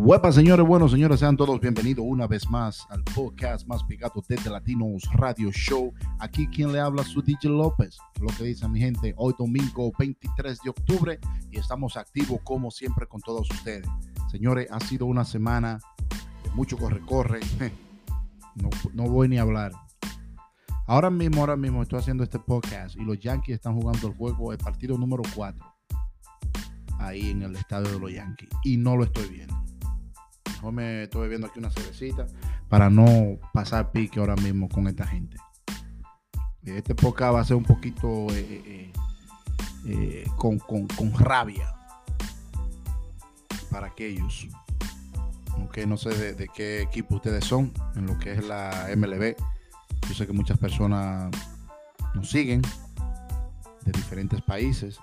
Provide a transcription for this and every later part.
Huepa, señores, bueno, señores, sean todos bienvenidos una vez más al podcast más pegado desde Latinos Radio Show. Aquí quien le habla su DJ López. Lo que dice mi gente, hoy domingo 23 de octubre y estamos activos como siempre con todos ustedes. Señores, ha sido una semana de mucho corre-corre. No, no voy ni a hablar. Ahora mismo, ahora mismo estoy haciendo este podcast y los Yankees están jugando el juego, el partido número 4, ahí en el estadio de los Yankees. Y no lo estoy viendo. Me estoy bebiendo aquí una cervecita para no pasar pique ahora mismo con esta gente. Este podcast va a ser un poquito eh, eh, eh, con, con, con rabia para aquellos aunque no sé de, de, qué equipo ustedes son en lo que es la MLB. Yo sé que muchas personas nos siguen de diferentes países,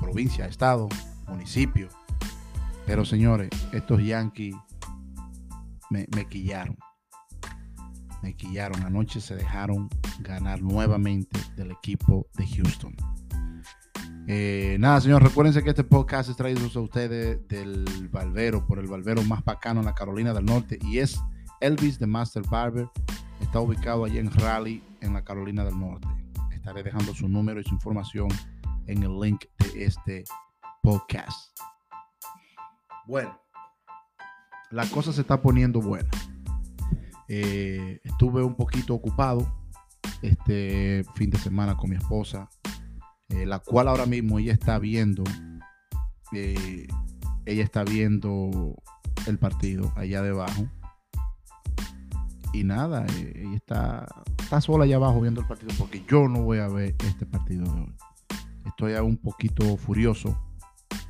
provincia, estado, municipio. Pero señores, estos Yankees me, quillaron. Me quillaron. Anoche se dejaron ganar nuevamente del equipo de Houston. Eh, nada, señor, recuérdense que este podcast es traído a ustedes del Barbero, por el Barbero más bacano en la Carolina del Norte, y es Elvis de Master Barber. Está ubicado allí en Raleigh, en la Carolina del Norte. Estaré dejando su número y su información en el link de este podcast. Bueno, la cosa se está poniendo buena. Eh, estuve un poquito ocupado este fin de semana con mi esposa eh, la cual ahora mismo ella está viendo, eh, ella está viendo el partido allá debajo. Y nada, ella está, está sola allá abajo viendo el partido porque yo no voy a ver este partido de hoy. Estoy un poquito furioso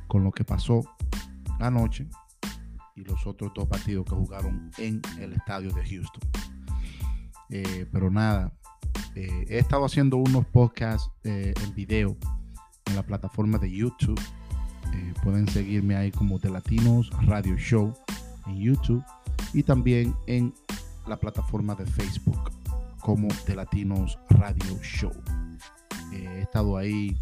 con lo que pasó anoche y los otros dos partidos que jugaron en el estadio de Houston. pero nada, eh, he estado haciendo unos podcasts eh, en video en la plataforma de YouTube. Eh, pueden seguirme ahí como The Latinos Radio Show en YouTube y también en la plataforma de Facebook como The Latinos Radio Show. he estado ahí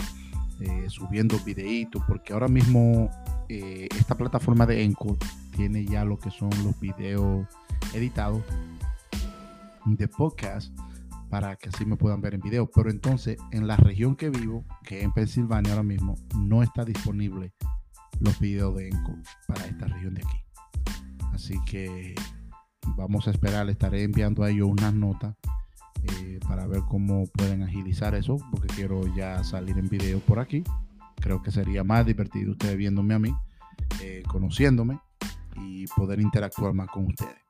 subiendo videitos porque ahora mismo esta plataforma de Encore tiene ya lo que son los videos editados de podcast para que así me puedan ver en video. Pero entonces, en la región que vivo, que es en Pensilvania ahora mismo, no está disponible los videos de Enco para esta región de aquí. Así que vamos a esperar, le estaré enviando a ellos unas notas eh, para ver cómo pueden agilizar eso, porque quiero ya salir en video por aquí. Creo que sería más divertido ustedes viéndome a mí, eh, conociéndome y poder interactuar más con ustedes.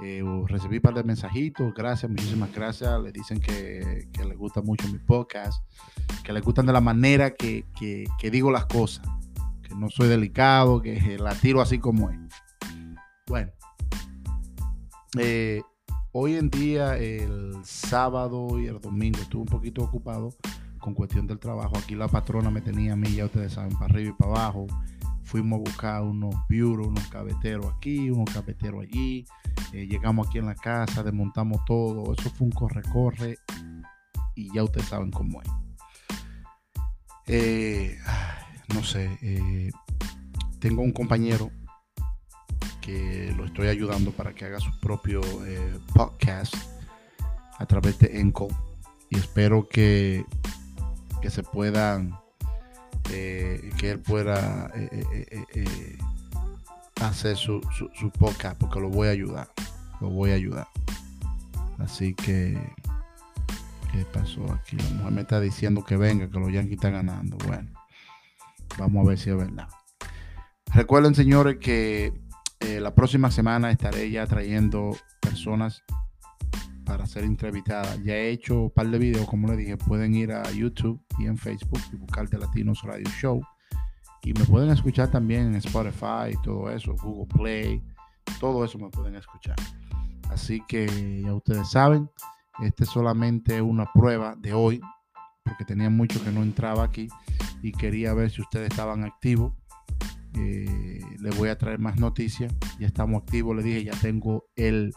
Eh, recibí un par de mensajitos, gracias, muchísimas gracias. Le dicen que, les gusta mucho mi podcast, que les gustan de la manera que, digo las cosas, que no soy delicado, que la tiro así como es. Bueno, eh, hoy en día, el sábado y el domingo, estuve un poquito ocupado con cuestión del trabajo. Aquí la patrona me tenía a mí, ya ustedes saben, para arriba y para abajo fuimos a buscar unos bureaux, unos cabeteros aquí, unos cabeteros allí. Eh, llegamos aquí en la casa, desmontamos todo. Eso fue un corre-corre y ya ustedes saben cómo es. Eh, no sé, eh, tengo un compañero que lo estoy ayudando para que haga su propio podcast a través de Enco y espero que, que se puedan eh, que él pueda eh, eh, hacer su, su, podcast porque lo voy a ayudar. Lo voy a ayudar. Así que, ¿qué pasó aquí? La mujer me está diciendo que venga, que los Yankees están ganando. Bueno, vamos a ver si es verdad. Recuerden, señores, que la próxima semana estaré ya trayendo personas para ser entrevistada. Ya he hecho un par de videos, como le dije, pueden ir a YouTube y en Facebook y buscar de Latinos Radio Show. Y me pueden escuchar también en Spotify, y todo eso, Google Play, todo eso me pueden escuchar. Así que ya ustedes saben, este es solamente una prueba de hoy, porque tenía mucho que no entraba aquí y quería ver si ustedes estaban activos. Eh, les voy a traer más noticias. Ya estamos activos, le dije, ya tengo el,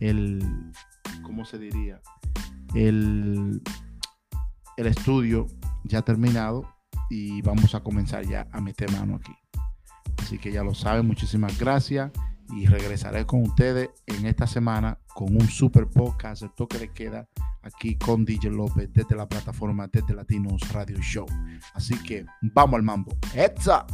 el, ¿cómo se diría? El, el estudio ya terminado y vamos a comenzar ya a meter mano aquí. Así que ya lo saben, muchísimas gracias y regresaré con ustedes en esta semana con un super podcast, el toque de queda, aquí con DJ López desde la plataforma Desde Latinos Radio Show. Así que vamos al mambo. ¡Etza!